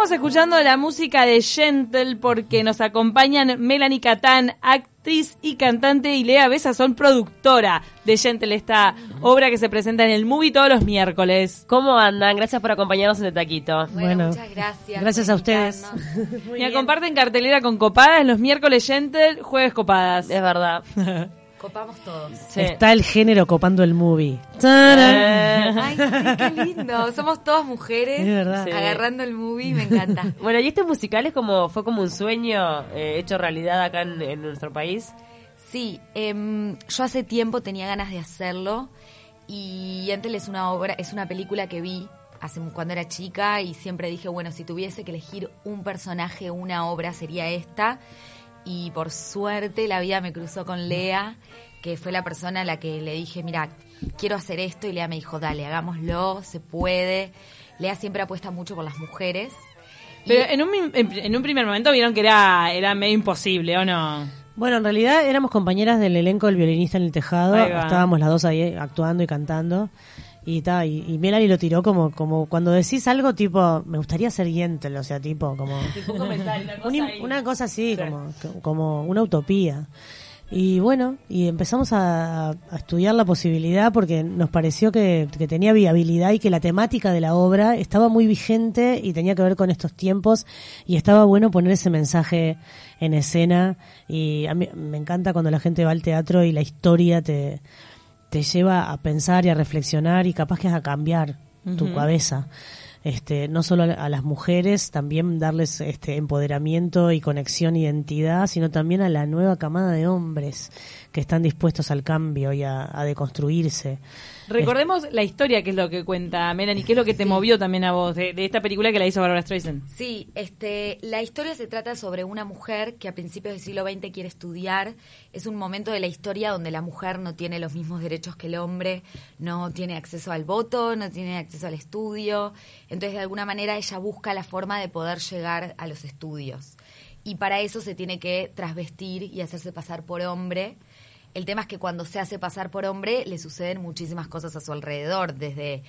Estamos escuchando la música de Gentle porque nos acompañan Melanie Catán, actriz y cantante, y Lea Besa son productora de Gentle, esta obra que se presenta en el movie todos los miércoles. ¿Cómo andan? Gracias por acompañarnos en el taquito. Bueno, Bueno, muchas gracias. gracias a ustedes. Y comparten cartelera con Copadas los miércoles Gentle, jueves Copadas. Es verdad. Copamos todos. Sí. Está el género copando el movie. Eh, Ay, sí, qué lindo. Somos todas mujeres. Sí. agarrando el movie, me encanta. Bueno, y este musical es como, fue como un sueño eh, hecho realidad acá en, en nuestro país. Sí, em, yo hace tiempo tenía ganas de hacerlo y Entel es una obra, es una película que vi hace cuando era chica y siempre dije, bueno, si tuviese que elegir un personaje, una obra sería esta. Y por suerte la vida me cruzó con Lea, que fue la persona a la que le dije, mira, quiero hacer esto y Lea me dijo, dale, hagámoslo, se puede. Lea siempre apuesta mucho por las mujeres. Y- Pero en un, en, en un primer momento vieron que era, era medio imposible, ¿o no? Bueno, en realidad éramos compañeras del elenco del violinista en el tejado. Estábamos las dos ahí actuando y cantando. Y, ta, y, y Melanie lo tiró como, como cuando decís algo tipo, me gustaría ser Yentl, o sea, tipo, como un una cosa así, como, como una utopía. Y bueno, y empezamos a, a estudiar la posibilidad porque nos pareció que, que tenía viabilidad y que la temática de la obra estaba muy vigente y tenía que ver con estos tiempos y estaba bueno poner ese mensaje en escena. Y a mí me encanta cuando la gente va al teatro y la historia te, te lleva a pensar y a reflexionar y capaz que a cambiar tu cabeza. Este, no solo a, a las mujeres, también darles este empoderamiento y conexión, identidad, sino también a la nueva camada de hombres que están dispuestos al cambio y a, a deconstruirse. Recordemos la historia que es lo que cuenta Melanie, que es lo que te movió también a vos de, de esta película que la hizo Barbara Streisand. Sí, este, la historia se trata sobre una mujer que a principios del siglo XX quiere estudiar. Es un momento de la historia donde la mujer no tiene los mismos derechos que el hombre, no tiene acceso al voto, no tiene acceso al estudio. Entonces, de alguna manera, ella busca la forma de poder llegar a los estudios. Y para eso se tiene que trasvestir y hacerse pasar por hombre. El tema es que cuando se hace pasar por hombre le suceden muchísimas cosas a su alrededor, desde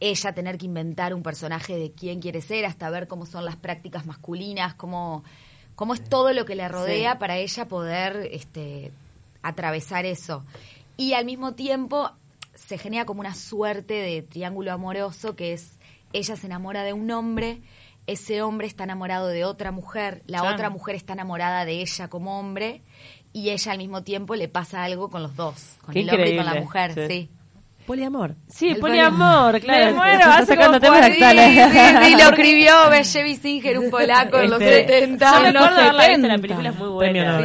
ella tener que inventar un personaje de quién quiere ser hasta ver cómo son las prácticas masculinas, cómo, cómo es todo lo que le rodea para ella poder este, atravesar eso. Y al mismo tiempo se genera como una suerte de triángulo amoroso que es ella se enamora de un hombre, ese hombre está enamorado de otra mujer, la Claro. otra mujer está enamorada de ella como hombre y ella al mismo tiempo le pasa algo con los dos, con Qué el hombre y con la mujer, sí. sí. Poliamor. Sí, El poliamor, claro. Me muero, hace sacando como temas Sí, sí, sí, lo escribió Beshevi Singer, un polaco en los Este, 70. Son Yo los recuerdo haberla visto, 70. la película es muy buena.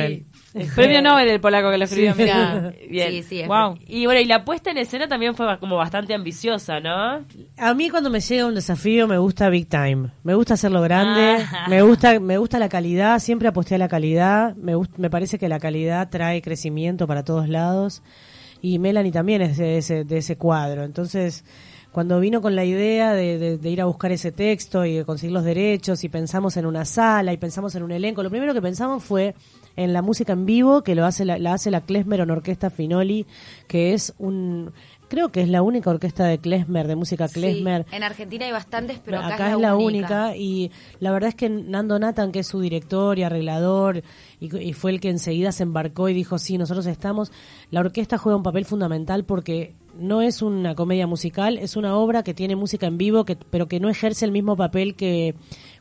Premio Nobel. Sí. Premio Nobel el polaco que lo escribió. Mirá, Bien. Sí, sí, Wow. Y bueno, y la puesta en escena también fue como bastante ambiciosa, ¿no? A mí cuando me llega un desafío me gusta big time, me gusta hacerlo grande, Ah. me gusta me gusta la calidad, siempre aposté a la calidad, me gust- me parece que la calidad trae crecimiento para todos lados y Melanie también es de ese de ese cuadro, entonces cuando vino con la idea de, de- de ir a buscar ese texto y de conseguir los derechos y pensamos en una sala y pensamos en un elenco, lo primero que pensamos fue en la música en vivo que lo hace la, la hace la Klezmer Orquesta Finoli, que es un creo que es la única orquesta de Klezmer, de música Sí, Klezmer. en Argentina hay bastantes, pero acá, acá, es la única. y la verdad es que Nando Nathan, que es su director y arreglador, y, y fue el que enseguida se embarcó y dijo, sí, nosotros estamos, la orquesta juega un papel fundamental porque no es una comedia musical, es una obra que tiene música en vivo, que, pero que no ejerce el mismo papel que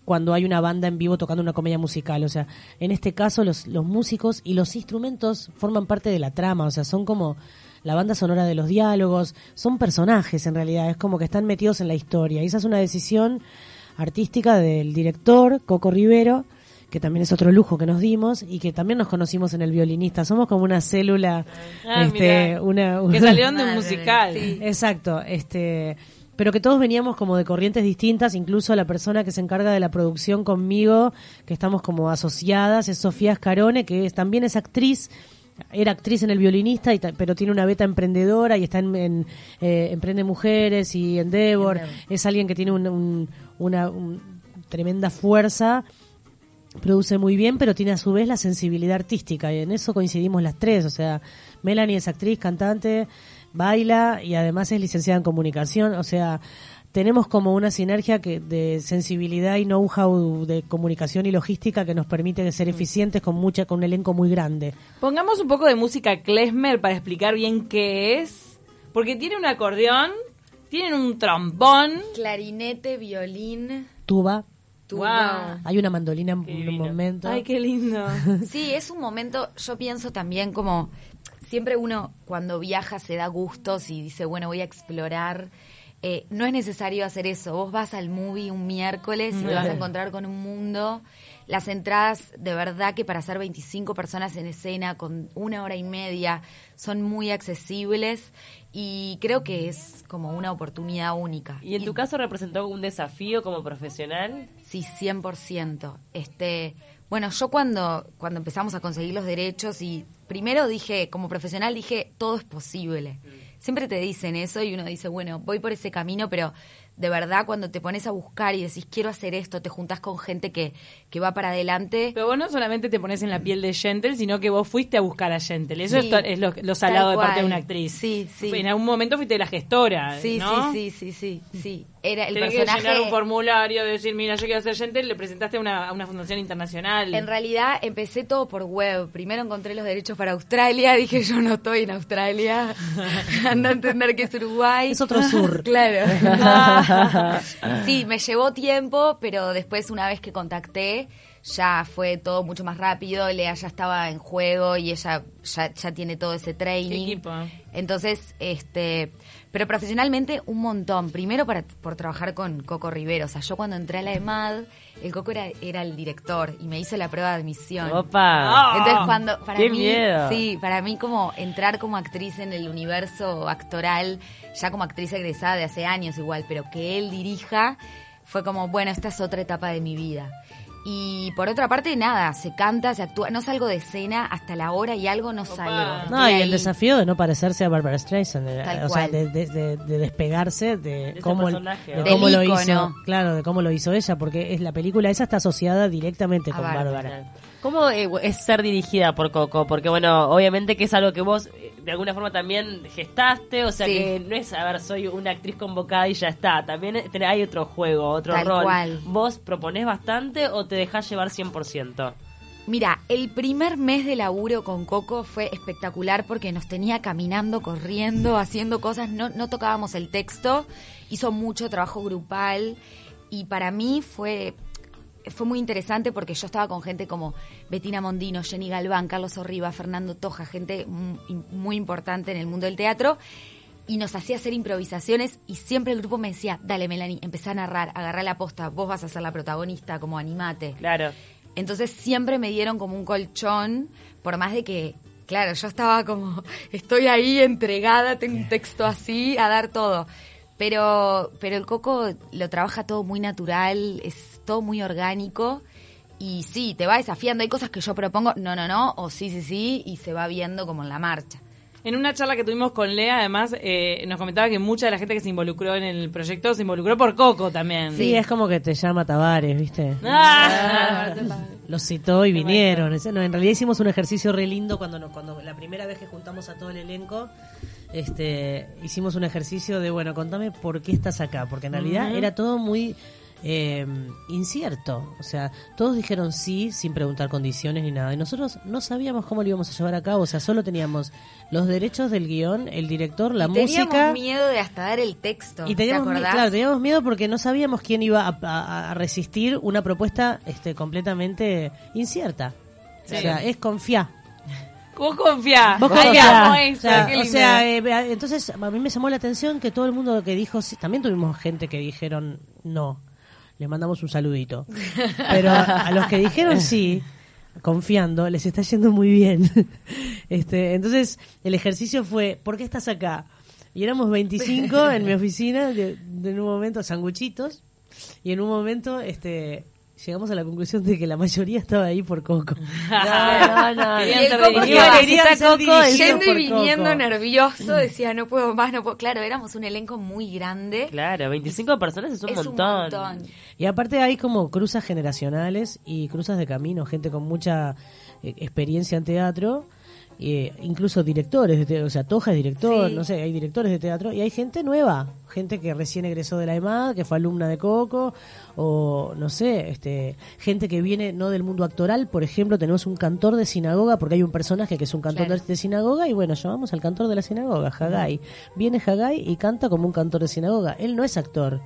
cuando hay una banda en vivo tocando una comedia musical. O sea, en este caso los, los músicos y los instrumentos forman parte de la trama, o sea, son como la banda sonora de los diálogos, son personajes en realidad, es como que están metidos en la historia. Y esa es una decisión artística del director, Coco Rivero, que también es otro lujo que nos dimos y que también nos conocimos en el violinista. Somos como una célula, Ah, este, mirá. una, Que una- salieron de un musical. sí. Exacto, este, pero que todos veníamos como de corrientes distintas, incluso la persona que se encarga de la producción conmigo, que estamos como asociadas, es Sofía Scarone, que es, también es actriz, era actriz en el violinista, y pero tiene una beta emprendedora y está en, en, eh, Emprende Mujeres y Endeavor. Endeavor. Es alguien que tiene un- un- una un- tremenda fuerza produce muy bien, pero tiene a su vez la sensibilidad artística y en eso coincidimos las tres, o sea, Melanie es actriz, cantante, baila y además es licenciada en comunicación, o sea, tenemos como una sinergia que de sensibilidad y know-how de comunicación y logística que nos permite ser eficientes con mucha con un elenco muy grande. Pongamos un poco de música klezmer para explicar bien qué es, porque tiene un acordeón, tienen un trombón, clarinete, violín, tuba, Wow. Hay una mandolina en un momento. Ay, qué lindo. Sí, es un momento, yo pienso también como siempre uno cuando viaja se da gustos y dice, bueno, voy a explorar. Eh, no es necesario hacer eso. Vos vas al movie un miércoles y te vas a encontrar con un mundo. Las entradas, de verdad que para hacer 25 personas en escena con una hora y media, son muy accesibles y creo que es como una oportunidad única. ¿Y en tu caso representó un desafío como profesional? Sí, 100%. Este, bueno, yo cuando, cuando empezamos a conseguir los derechos y primero dije, como profesional dije, todo es posible. Siempre te dicen eso y uno dice, bueno, voy por ese camino, pero de verdad cuando te pones a buscar y decís quiero hacer esto, te juntas con gente que, que va para adelante. Pero vos no solamente te pones en la piel de Gentle, sino que vos fuiste a buscar a Gentle. Eso es, lo, salado de parte de una actriz. Sí, sí. En algún momento fuiste la gestora, sí, ¿no? Sí, sí, sí, sí, sí. Era el Tenés personaje... que llenar un formulario, de decir, mira, yo quiero ser Gentle, le presentaste a una, a una fundación internacional. En realidad empecé todo por web. Primero encontré los derechos para Australia, dije yo no estoy en Australia. Anda a entender que es Uruguay. Es otro sur. claro. Sí, me llevó tiempo, pero después una vez que contacté, ya fue todo mucho más rápido. Lea ya estaba en juego y ella ya, ya tiene todo ese training. Equipo. Entonces, este, pero profesionalmente un montón. Primero para, por trabajar con Coco Rivero. O sea, yo cuando entré a la EMAD, el Coco era, era el director y me hizo la prueba de admisión. ¡Opa! Entonces cuando para ¡Qué mí, miedo! sí, para mí como entrar como actriz en el universo actoral, ya como actriz egresada de hace años igual, pero que él dirija, fue como, bueno, esta es otra etapa de mi vida. Y por otra parte, nada, se canta, se actúa, no salgo de escena hasta la hora y algo no salgo. No, y el desafío de no parecerse a Barbara Streisand, de- Tal o sea, de, de- de- de despegarse de, cómo, personaje, de ¿no? cómo Del lo hizo, claro, de cómo lo hizo ella, porque es la película esa está asociada directamente A con. Bárbara. ¿Cómo eh, es ser dirigida por Coco? Porque, bueno, obviamente que es algo que vos eh, de alguna forma también gestaste, o sea Sí. que no es, a ver, soy una actriz convocada y ya está. También eh, hay otro juego, otro Tal rol. cual. ¿Vos proponés bastante o te dejás llevar 100%? Mira, el primer mes de laburo con Coco fue espectacular porque nos tenía caminando, corriendo, haciendo cosas, no, no tocábamos el texto, hizo mucho trabajo grupal y para mí fue, fue muy interesante porque yo estaba con gente como Bettina Mondino, Jenny Galván, Carlos Orriba, Fernando Toja, gente mu- muy importante en el mundo del teatro y nos hacía hacer improvisaciones y siempre el grupo me decía, dale Melanie, empezá a narrar, agarrá la posta, vos vas a ser la protagonista, como animate. Claro. Entonces siempre me dieron como un colchón, por más de que, claro, yo estaba como, estoy ahí entregada, tengo un texto así, a dar todo. Pero, pero el coco lo trabaja todo muy natural, es todo muy orgánico. Y sí, te va desafiando. Hay cosas que yo propongo, no, no, no, o sí, sí, sí, y se va viendo como en la marcha. En una charla que tuvimos con Lea, además, eh, nos comentaba que mucha de la gente que se involucró en el proyecto se involucró por Coco también. Sí, es como que te llama Tavares, ¿viste? Ah. Los citó y vinieron. En realidad hicimos un ejercicio re lindo cuando, nos- cuando la primera vez que juntamos a todo el elenco, este, hicimos un ejercicio de, bueno, contame por qué estás acá, porque en realidad era todo muy eh, incierto. O sea, todos dijeron sí sin preguntar condiciones ni nada. Y nosotros no sabíamos cómo lo íbamos a llevar a cabo. O sea, solo teníamos los derechos del guion, el director, la Y teníamos música. miedo de hasta dar el texto. Y ¿te teníamos, acordás? claro, teníamos miedo porque no sabíamos quién iba a, a- a resistir una propuesta este, completamente incierta. O sea, es confiar. Vos confiá. Vos Ay, confiá. amo O eso, sea, qué o sea, eh, entonces a mí me llamó la atención que todo el mundo que dijo sí, también tuvimos gente que dijeron no. Les mandamos un saludito. Pero a, los que dijeron sí, confiando, les está yendo muy bien. Este, entonces el ejercicio fue, ¿por qué estás acá? Y éramos 25 en mi oficina, de en un momento sanguchitos, y en un momento este llegamos a la conclusión de que la mayoría estaba ahí por Coco. No, no, no. Y el Coco Coco yendo y viniendo Coco. nervioso, decía, no puedo más, no puedo. Claro, éramos un elenco muy grande. Claro, 25 personas es un es montón. un montón. Y aparte hay como cruzas generacionales y cruzas de camino, gente con mucha eh, experiencia en teatro, eh, incluso directores, de te- o sea, Toja es director, Sí. no sé, hay directores de teatro y hay gente nueva, gente que recién egresó de la EMAD, que fue alumna de Coco, o no sé, este, gente que viene no del mundo actoral, por ejemplo, tenemos un cantor de sinagoga, porque hay un personaje que es un cantor Claro. de, de sinagoga, y bueno, llamamos al cantor de la sinagoga, Hagai. Viene Hagai y canta como un cantor de sinagoga. Él no es actor,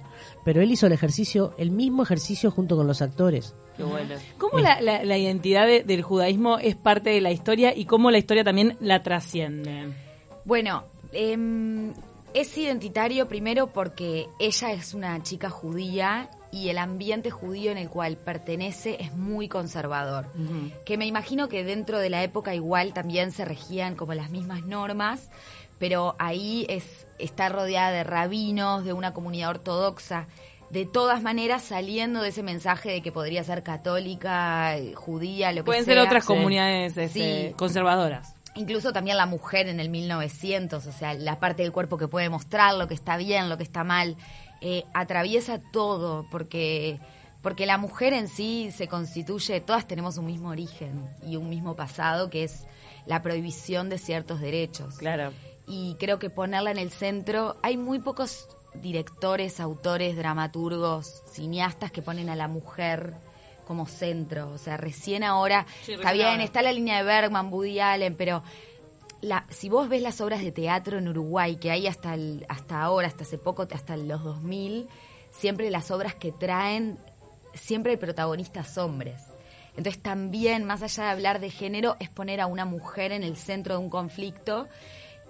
pero él hizo el ejercicio, el mismo ejercicio junto con los actores. Qué bueno. ¿Cómo la, la- la identidad de- del judaísmo es parte de la historia y cómo la historia también la trasciende? Bueno, em, es identitario primero porque ella es una chica judía y el ambiente judío en el cual pertenece es muy conservador. Que me imagino que dentro de la época igual también se regían como las mismas normas, pero ahí es está rodeada de rabinos, de una comunidad ortodoxa. De todas maneras, saliendo de ese mensaje de que podría ser católica, eh, judía, lo que Pueden sea. ser otras Sí. comunidades este, Sí. conservadoras. Incluso también la mujer en el 1900, o sea, la parte del cuerpo que puede mostrar, lo que está bien, lo que está mal, eh, atraviesa todo, porque, porque la mujer en sí se constituye, todas tenemos un mismo origen y un mismo pasado, que es la prohibición de ciertos derechos. Claro. Y creo que ponerla en el centro, hay muy pocos directores, autores, dramaturgos, cineastas que ponen a la mujer como centro. O sea, recién ahora, Sí, está bien, ahora. está la línea de Bergman, Woody Allen, pero la, si vos ves las obras de teatro en Uruguay, que hay hasta, el- hasta ahora, hasta hace poco, hasta los 2000, siempre las obras que traen, siempre el protagonista es hombres. Entonces también, más allá de hablar de género, es poner a una mujer en el centro de un conflicto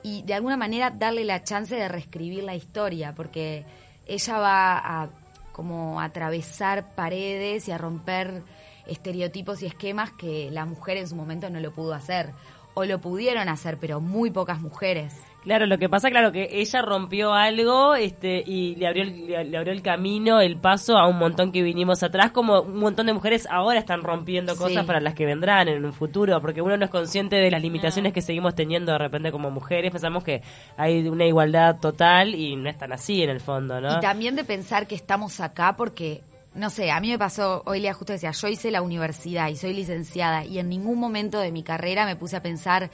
y de alguna manera darle la chance de reescribir la historia, porque ella va a como atravesar paredes y a romper estereotipos y esquemas que la mujer en su momento no lo pudo hacer. O lo pudieron hacer, pero muy pocas mujeres. Claro, lo que pasa, claro, que ella rompió algo este y le abrió, el, le, abrió el camino, el paso a un montón que vinimos atrás, como un montón de mujeres ahora están rompiendo Sí. cosas para las que vendrán en un futuro, porque uno no es consciente de las limitaciones que seguimos teniendo de repente como mujeres, pensamos que hay una igualdad total y no es tan así en el fondo, ¿no? Y también de pensar que estamos acá porque, no sé, a mí me pasó, hoy Lea justo decía, yo hice la universidad y soy licenciada y en ningún momento de mi carrera me puse a pensar,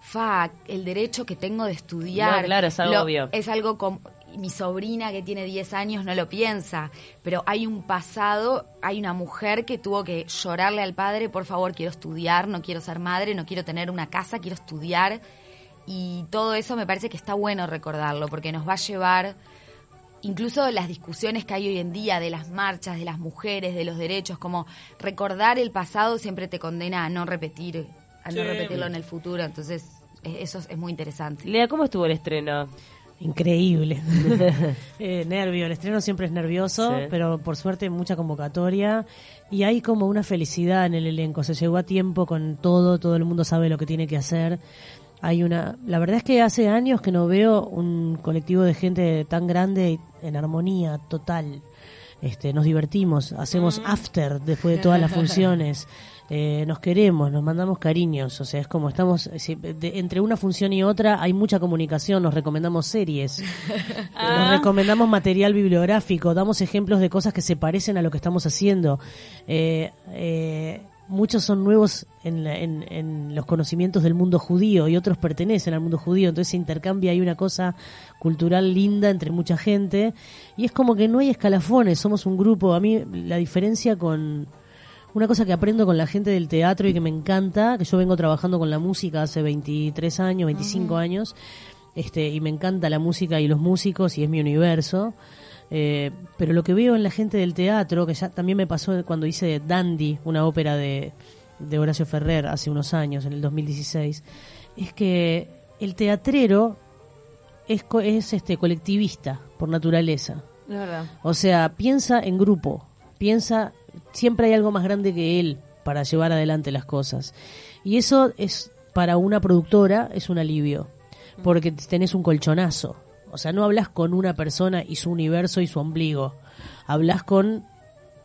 fa, el derecho que tengo de estudiar. No, claro, es algo obvio. Es algo como... Mi sobrina que tiene 10 años no lo piensa, pero hay un pasado, hay una mujer que tuvo que llorarle al padre, por favor, quiero estudiar, no quiero ser madre, no quiero tener una casa, quiero estudiar. Y todo eso me parece que está bueno recordarlo, porque nos va a llevar incluso las discusiones que hay hoy en día de las marchas, de las mujeres, de los derechos, como recordar el pasado siempre te condena a no repetir, a no repetirlo en el futuro. Entonces, e- eso es muy interesante. Lea, ¿cómo estuvo el estreno? Increíble. eh, nervio, el estreno siempre es nervioso, Sí. pero por suerte mucha convocatoria y hay como una felicidad en el elenco. Se llegó a tiempo con todo, todo el mundo sabe lo que tiene que hacer. Hay una, la verdad es que hace años que no veo un colectivo de gente tan grande en armonía total. Este, nos divertimos, hacemos after después de todas las funciones. Eh, nos queremos, nos mandamos cariños, o sea, es como estamos, de- entre una función y otra hay mucha comunicación, nos recomendamos series, nos recomendamos material bibliográfico, damos ejemplos de cosas que se parecen a lo que estamos haciendo. Eh, eh, muchos son nuevos en, la- en- en los conocimientos del mundo judío y otros pertenecen al mundo judío, entonces se intercambia ahí una cosa cultural linda entre mucha gente. Y es como que no hay escalafones, somos un grupo, a mí la diferencia con una cosa que aprendo con la gente del teatro y que me encanta, que yo vengo trabajando con la música hace 23 años, 25 años, este, y me encanta la música y los músicos y es mi universo. Eh, pero lo que veo en la gente del teatro, que ya también me pasó cuando hice Dandy, una ópera de, de Horacio Ferrer hace unos años, en el 2016, es que el teatrero es, co- es este colectivista por naturaleza. Verdad. O sea, piensa en grupo, piensa, siempre hay algo más grande que él para llevar adelante las cosas. Y eso es, para una productora, es un alivio, porque tenés un colchonazo. O sea, no hablas con una persona y su universo y su ombligo, hablas con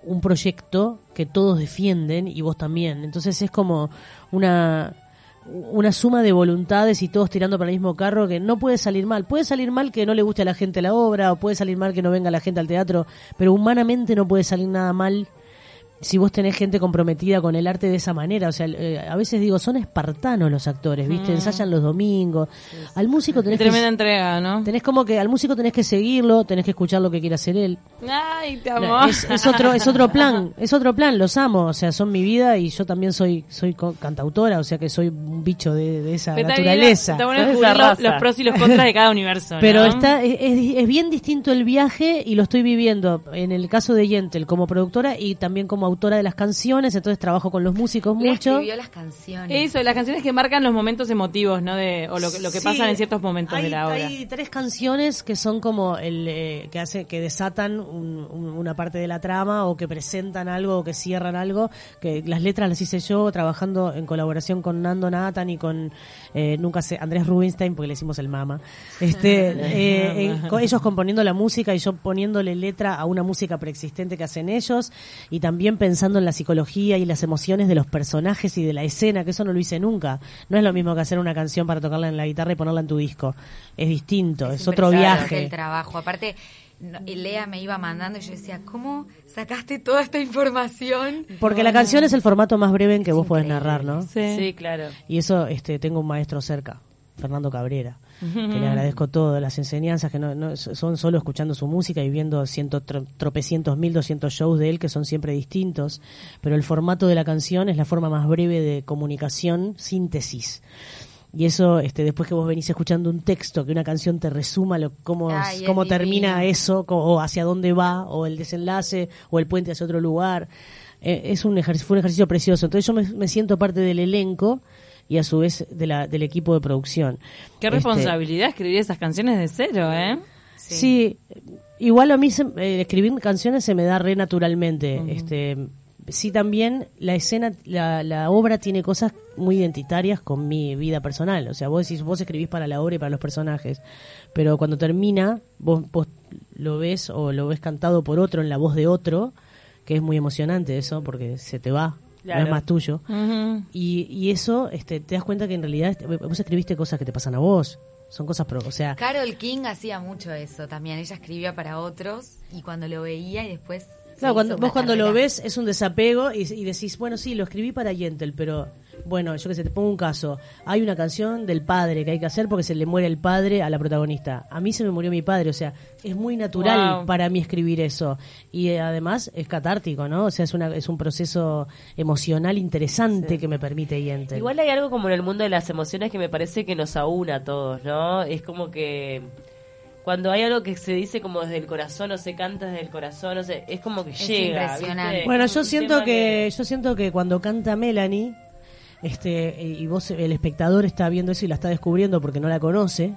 un proyecto que todos defienden y vos también. Entonces es como una una suma de voluntades y todos tirando para el mismo carro que no puede salir mal. Puede salir mal que no le guste a la gente la obra o puede salir mal que no venga la gente al teatro, pero humanamente no puede salir nada mal si vos tenés gente comprometida con el arte de esa manera. O sea, eh, a veces digo, son espartanos los actores, ¿viste? Mm. Ensayan los domingos. Al músico tenés Tremenda entrega, ¿no? Tenés como que, al músico tenés que seguirlo, tenés que escuchar lo que quiere hacer él. Ay, te amo. es, otro, es otro plan, es otro plan, los amo. O sea, son mi vida y yo también soy, soy cantautora, o sea que soy un bicho de, esa naturaleza. Está bueno los, los, pros y los contras de cada universo. Pero está, es, es, bien distinto el viaje y lo estoy viviendo en el caso de Yentel como productora y también como autora de las canciones, entonces trabajo con los músicos mucho. escribió las canciones. Eso, las canciones que marcan los momentos emotivos, ¿no? De, o lo, lo que pasa en ciertos momentos de la obra. Hay tres canciones que son como el eh, que hace que desatan una parte de la trama o que presentan algo o que cierran algo. Que las letras las hice yo trabajando en colaboración con Nando Nathan y con eh, nunca sé Andrés Rubinstein porque le hicimos el mama. Este, eh, ellos componiendo la música y yo poniéndole letra a una música preexistente que hacen ellos y también pensando la psicología y las emociones de los personajes y de la escena, que eso no lo hice nunca. No es lo mismo que hacer una canción para tocarla en la guitarra y ponerla en tu disco. Es distinto, es, otro viaje. El trabajo, aparte Lea me iba mandando y yo decía, ¿cómo sacaste toda esta información? Porque la canción es el formato más breve en que vos podés narrar, ¿no? Sí. claro. Y eso este tengo un maestro cerca, Fernando Cabrera que le agradezco todas las enseñanzas, que no, son solo escuchando su música y viendo ciento, tropecientos mil, doscientos shows de él que son siempre distintos, pero el formato de la canción es la forma más breve de comunicación, síntesis. Y eso, este, después que vos venís escuchando un texto, que una canción te resuma lo, cómo, cómo termina eso, o hacia dónde va, o el desenlace, o el puente hacia otro lugar, eh, es un ejercicio, fue un ejercicio precioso. Entonces yo me, me siento parte del elenco y a su vez de la, del equipo de producción. Qué este, responsabilidad escribir esas canciones de cero, ¿eh? Sí, igual a mí eh, escribir canciones se me da re naturalmente. este, sí también la escena, la, la, obra tiene cosas muy identitarias con mi vida personal. O sea, vos decís, vos escribís para la obra y para los personajes, pero cuando termina, vos, vos lo ves o lo ves cantado por otro en la voz de otro, que es muy emocionante eso, porque se te va no es más tuyo. y, y eso, este, te das cuenta que en realidad vos escribiste cosas que te pasan a vos. Son cosas, pro, o sea... Carol King hacía mucho eso también. Ella escribía para otros y cuando lo veía y después... Claro, cuando, vos cuando lo ves es un desapego y, y decís, bueno, sí, lo escribí para Yentel, pero bueno, yo que sé, te pongo un caso. Hay una canción del padre que hay que hacer porque se le muere el padre a la protagonista. A mí se me murió mi padre, o sea, es muy natural para mí escribir eso. Y eh, además es catártico, ¿no? O sea, es, una, es un proceso emocional interesante que me permite Yente. Igual hay algo como en el mundo de las emociones que me parece que nos aúna a todos, ¿no? Es como que cuando hay algo que se dice como desde el corazón o se canta desde el corazón, o sea, es como que es llega. Impresionante. Bueno, yo siento que, yo siento que cuando canta Melanie este, y vos, el espectador está viendo eso y la está descubriendo porque no la conoce,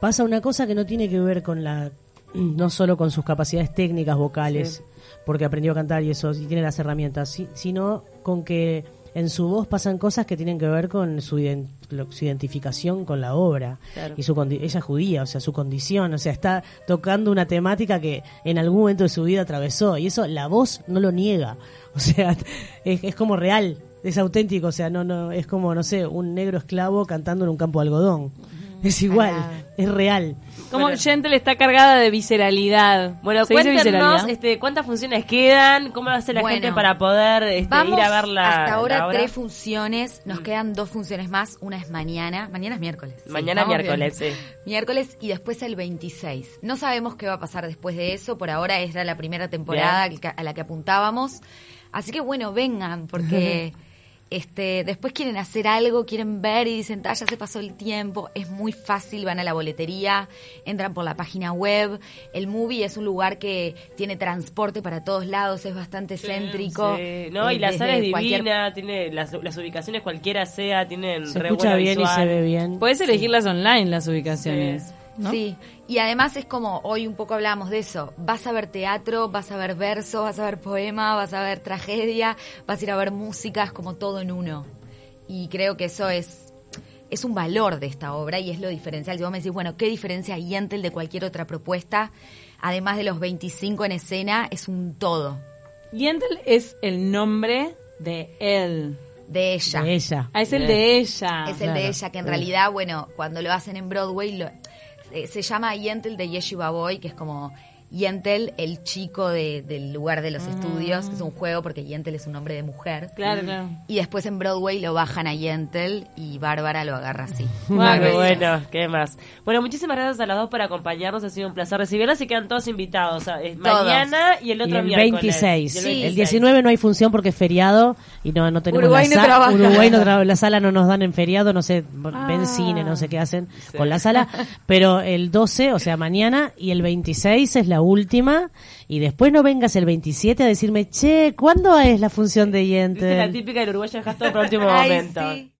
pasa una cosa que no tiene que ver con la, no solo con sus capacidades técnicas vocales, porque aprendió a cantar y eso, y tiene las herramientas, sino con que en su voz pasan cosas que tienen que ver con su, identificación con la obra y su ella es judía, o sea, su condición, o sea, está tocando una temática que en algún momento de su vida atravesó y eso la voz no lo niega, o sea, es como real, es auténtico, o sea, no, no, es como, no sé, un negro esclavo cantando en un campo de algodón. Es igual, es real. Como bueno. está cargada de visceralidad. Bueno, cuéntenos este, cuántas funciones quedan, cómo va a ser la gente para poder este, ir a verla. Hasta ahora tres funciones, nos mm. quedan dos funciones más, una es mañana, mañana es miércoles. Mañana miércoles, sí. Miércoles y después el 26. No sabemos qué va a pasar después de eso, por ahora era la primera temporada a la que apuntábamos. Así que bueno, vengan, porque... este, después quieren hacer algo, quieren ver y dicen, ah, ya se pasó el tiempo, es muy fácil, van a la boletería, entran por la página web. El movie es un lugar que tiene transporte para todos lados, es bastante céntrico. No, y eh, la sala es divina, tiene las, ubicaciones cualquiera sea, tienen se escucha bien y se ve bien. Puedes elegirlas online las ubicaciones. Sí, y además es como, hoy un poco hablábamos de eso, vas a ver teatro, vas a ver verso, vas a ver poema, vas a ver tragedia, vas a ir a ver música, es como todo en uno. Y creo que eso es, es un valor de esta obra y es lo diferencial. Si vos me decís, bueno, ¿qué diferencia hay Entel de cualquier otra propuesta? Además de los 25 en escena, es un todo. Yentl es el nombre de él. De ella. De ella. Ah, es el de ella. Es el de ella, que en realidad, bueno, cuando lo hacen en Broadway, lo- eh, se llama Yentl de Yeshiva Boy, que es como Yentl, el chico de- del lugar de los estudios, que es un juego porque Yentl es un nombre de mujer. Claro, claro. Y después en Broadway lo bajan a Yentl y Bárbara lo agarra así. Bueno, bueno, ¿qué más? Bueno, muchísimas gracias a las dos por acompañarnos, ha sido un placer recibirlas y quedan todos invitados. o sea, es Todos. mañana y el Y otro el miércoles. 26. Y el Sí. El 26. 19 no hay función porque es feriado y no, no tenemos Uruguay la no trabaja. Uruguay no tra- la sala no nos dan en feriado, no sé, Ah. ven cine, no sé qué hacen con la sala, pero el 12, o sea, mañana y el 26 es la última y después no vengas el 27 a decirme, "Che, ¿cuándo es la función de Viste la Yente?" típica del uruguayo dejas todo para el último Ay, momento. sí.